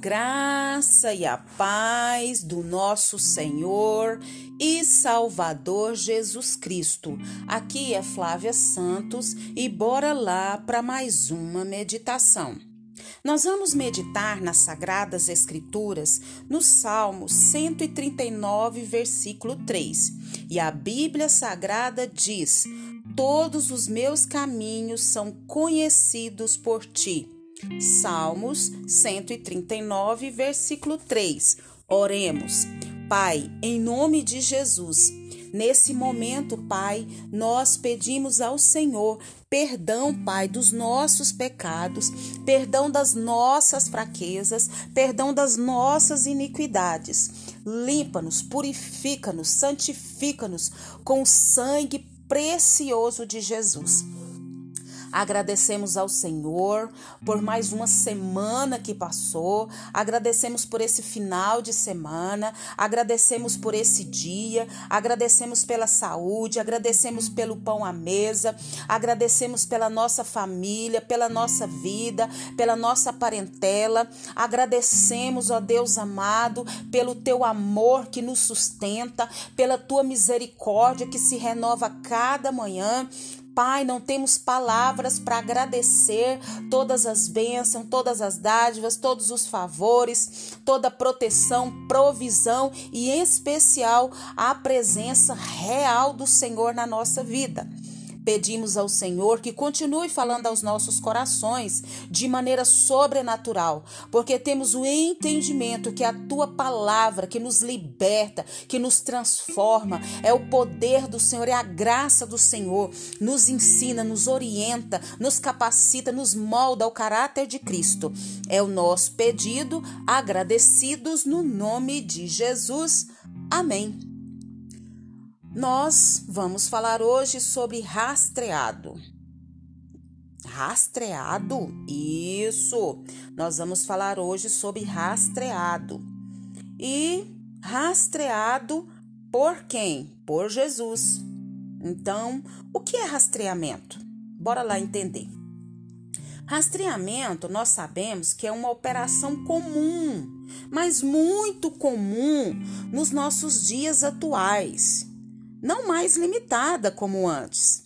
graça e a paz do nosso Senhor e Salvador Jesus Cristo. Aqui é Flávia Santos e bora lá para mais uma meditação. Nós vamos meditar nas Sagradas Escrituras no Salmo 139, versículo 3. E a Bíblia Sagrada diz: Todos os meus caminhos são conhecidos por ti. Salmos 139, versículo 3. Oremos. Pai, em nome de Jesus, nesse momento, Pai, nós pedimos ao Senhor perdão, Pai, dos nossos pecados, perdão das nossas fraquezas, perdão das nossas iniquidades. Limpa-nos, purifica-nos, santifica-nos com o sangue precioso de Jesus. Agradecemos ao Senhor por mais uma semana que passou, agradecemos por esse final de semana, agradecemos por esse dia, agradecemos pela saúde, agradecemos pelo pão à mesa, agradecemos pela nossa família, pela nossa vida, pela nossa parentela, agradecemos, ó Deus amado, pelo teu amor que nos sustenta, pela tua misericórdia que se renova cada manhã. Pai, não temos palavras para agradecer todas as bênçãos, todas as dádivas, todos os favores, toda proteção, provisão e, em especial, a presença real do Senhor na nossa vida. Pedimos ao Senhor que continue falando aos nossos corações de maneira sobrenatural, porque temos o entendimento que a tua palavra que nos liberta, que nos transforma, é o poder do Senhor, é a graça do Senhor, nos ensina, nos orienta, nos capacita, nos molda ao caráter de Cristo. É o nosso pedido, agradecidos no nome de Jesus. Amém. Nós vamos falar hoje sobre rastreado. Rastreado? Isso! Nós vamos falar hoje sobre rastreado. E rastreado por quem? Por Jesus. Então, o que é rastreamento? Bora lá entender. Rastreamento, nós sabemos que é uma operação comum, mas muito comum nos nossos dias atuais não mais limitada como antes.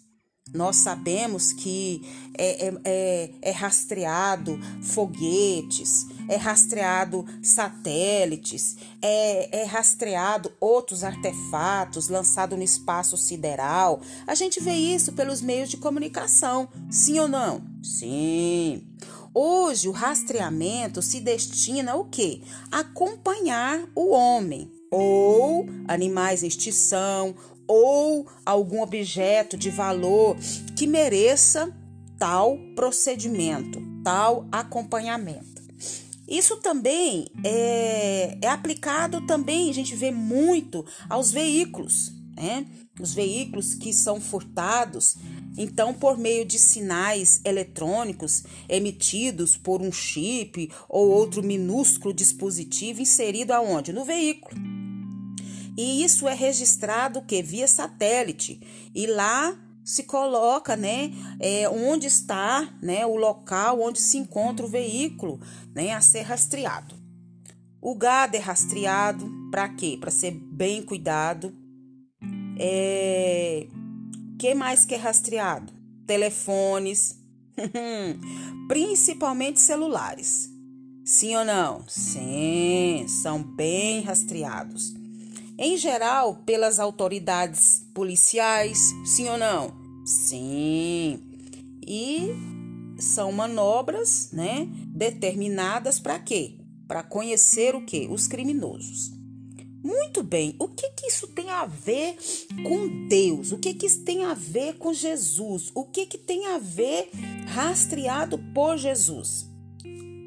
Nós sabemos que é, é, é, é, rastreado foguetes, é rastreado satélites, é, é rastreado outros artefatos lançados no espaço sideral. A gente vê isso pelos meios de comunicação, sim ou não? Sim. Hoje o rastreamento se destina ao quê? Acompanhar o homem ou animais em extinção ou algum objeto de valor que mereça tal procedimento, tal acompanhamento. Isso também é, é aplicado também, a gente vê muito aos veículos, né? Os veículos que são furtados, então, por meio de sinais eletrônicos emitidos por um chip ou outro minúsculo dispositivo inserido aonde? No veículo. E isso é registrado que via satélite. E lá se coloca, né, é, onde está, né, o local onde se encontra o veículo, né, a ser rastreado. O gado é rastreado para quê? Para ser bem cuidado. É, que mais que é rastreado? Telefones, principalmente celulares. Sim ou não? Sim, são bem rastreados em geral pelas autoridades policiais, sim ou não? Sim. E são manobras, né, determinadas para quê? Para conhecer o quê? Os criminosos. Muito bem, o que, que isso tem a ver com Deus? O que, que isso tem a ver com Jesus? O que, que tem a ver rastreado por Jesus?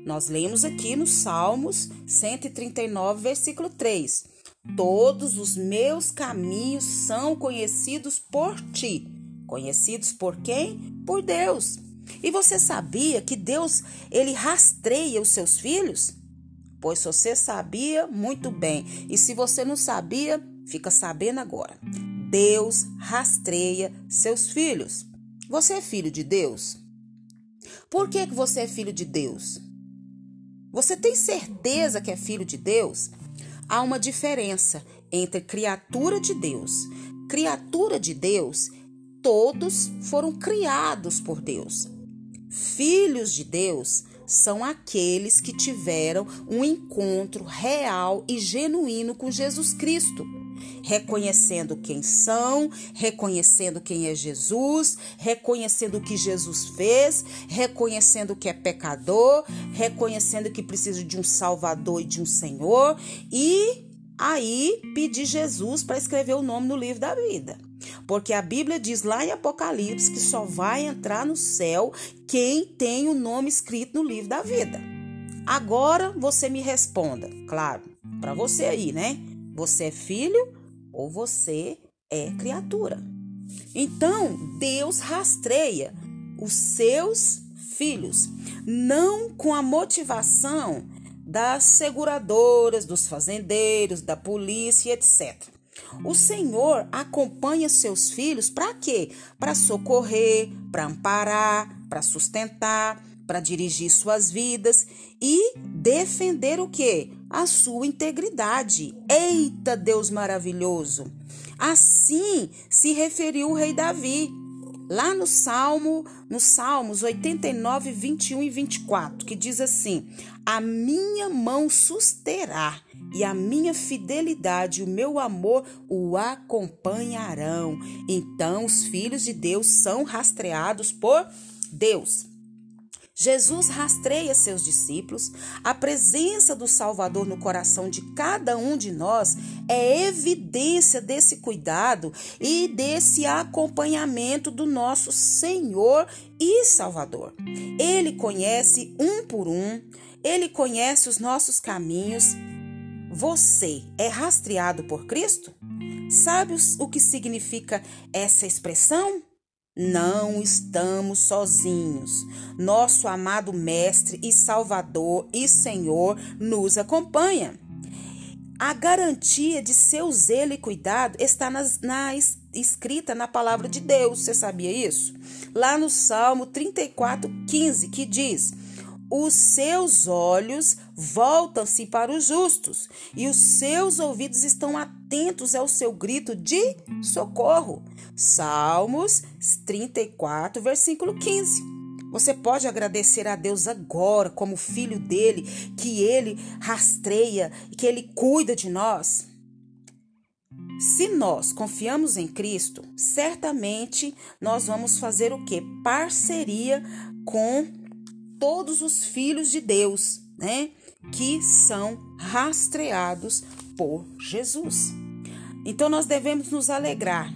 Nós lemos aqui no Salmos 139, versículo 3. Todos os meus caminhos são conhecidos por ti. Conhecidos por quem? Por Deus. E você sabia que Deus, ele rastreia os seus filhos? Pois você sabia muito bem. E se você não sabia, fica sabendo agora. Deus rastreia seus filhos. Você é filho de Deus? Por que, que você é filho de Deus? Você tem certeza que é filho de Deus? Há uma diferença entre criatura de Deus. Criatura de Deus, todos foram criados por Deus. Filhos de Deus são aqueles que tiveram um encontro real e genuíno com Jesus Cristo reconhecendo quem são, reconhecendo quem é Jesus, reconhecendo o que Jesus fez, reconhecendo que é pecador, reconhecendo que precisa de um Salvador e de um Senhor e aí pedir Jesus para escrever o nome no livro da vida. Porque a Bíblia diz lá em Apocalipse que só vai entrar no céu quem tem o nome escrito no livro da vida. Agora você me responda, claro, para você aí, né? Você é filho ou você é criatura. Então, Deus rastreia os seus filhos, não com a motivação das seguradoras, dos fazendeiros, da polícia, etc. O Senhor acompanha seus filhos para quê? Para socorrer, para amparar, para sustentar, para dirigir suas vidas e defender o quê? A sua integridade. Eita, Deus maravilhoso! Assim se referiu o rei Davi. Lá no Salmo, nos Salmos 89, 21 e 24, que diz assim: A minha mão susterá e a minha fidelidade o meu amor o acompanharão. Então, os filhos de Deus são rastreados por Deus. Jesus rastreia seus discípulos. A presença do Salvador no coração de cada um de nós é evidência desse cuidado e desse acompanhamento do nosso Senhor e Salvador. Ele conhece um por um, ele conhece os nossos caminhos. Você é rastreado por Cristo? Sabe o que significa essa expressão? Não estamos sozinhos. Nosso amado Mestre e Salvador e Senhor nos acompanha. A garantia de seu zelo e cuidado está nas, na, escrita na palavra de Deus. Você sabia isso? Lá no Salmo 34, 15, que diz: Os seus olhos voltam-se para os justos, e os seus ouvidos estão atentos ao seu grito de socorro. Salmos 34, versículo 15. Você pode agradecer a Deus agora, como filho dele, que ele rastreia, que ele cuida de nós. Se nós confiamos em Cristo, certamente nós vamos fazer o que? Parceria com todos os filhos de Deus, né? Que são rastreados por Jesus. Então nós devemos nos alegrar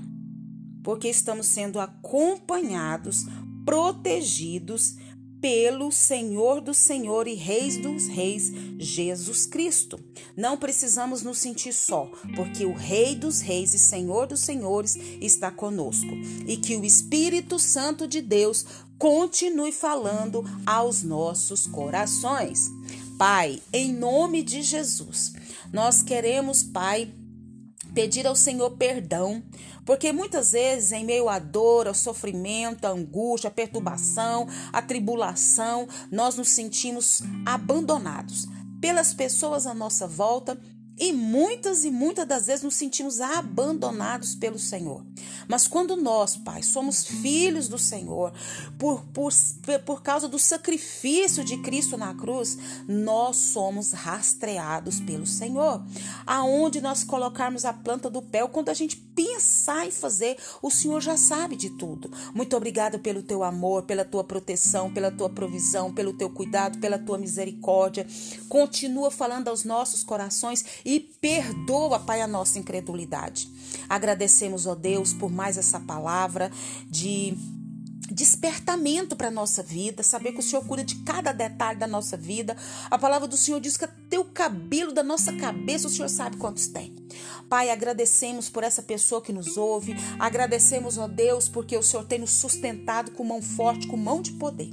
porque estamos sendo acompanhados, protegidos pelo Senhor do Senhor e Reis dos Reis, Jesus Cristo. Não precisamos nos sentir só, porque o Rei dos Reis e Senhor dos Senhores está conosco e que o Espírito Santo de Deus continue falando aos nossos corações. Pai, em nome de Jesus, nós queremos, Pai, pedir ao Senhor perdão, porque muitas vezes, em meio à dor, ao sofrimento, à angústia, à perturbação, à tribulação, nós nos sentimos abandonados pelas pessoas à nossa volta e muitas e muitas das vezes nos sentimos abandonados pelo Senhor. Mas quando nós, Pai, somos filhos do Senhor, por, por, por causa do sacrifício de Cristo na cruz, nós somos rastreados pelo Senhor. Aonde nós colocarmos a planta do pé, quando a gente pensar em fazer, o Senhor já sabe de tudo. Muito obrigada pelo teu amor, pela tua proteção, pela tua provisão, pelo teu cuidado, pela tua misericórdia. Continua falando aos nossos corações e perdoa, Pai, a nossa incredulidade. Agradecemos, ó Deus, por mais essa palavra de despertamento para a nossa vida, saber que o Senhor cuida de cada detalhe da nossa vida. A palavra do Senhor diz que até o cabelo da nossa cabeça o Senhor sabe quantos tem. Pai, agradecemos por essa pessoa que nos ouve, agradecemos, ó Deus, porque o Senhor tem nos sustentado com mão forte, com mão de poder.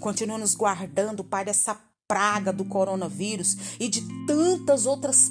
Continua nos guardando, Pai, dessa praga do coronavírus e de tantas outras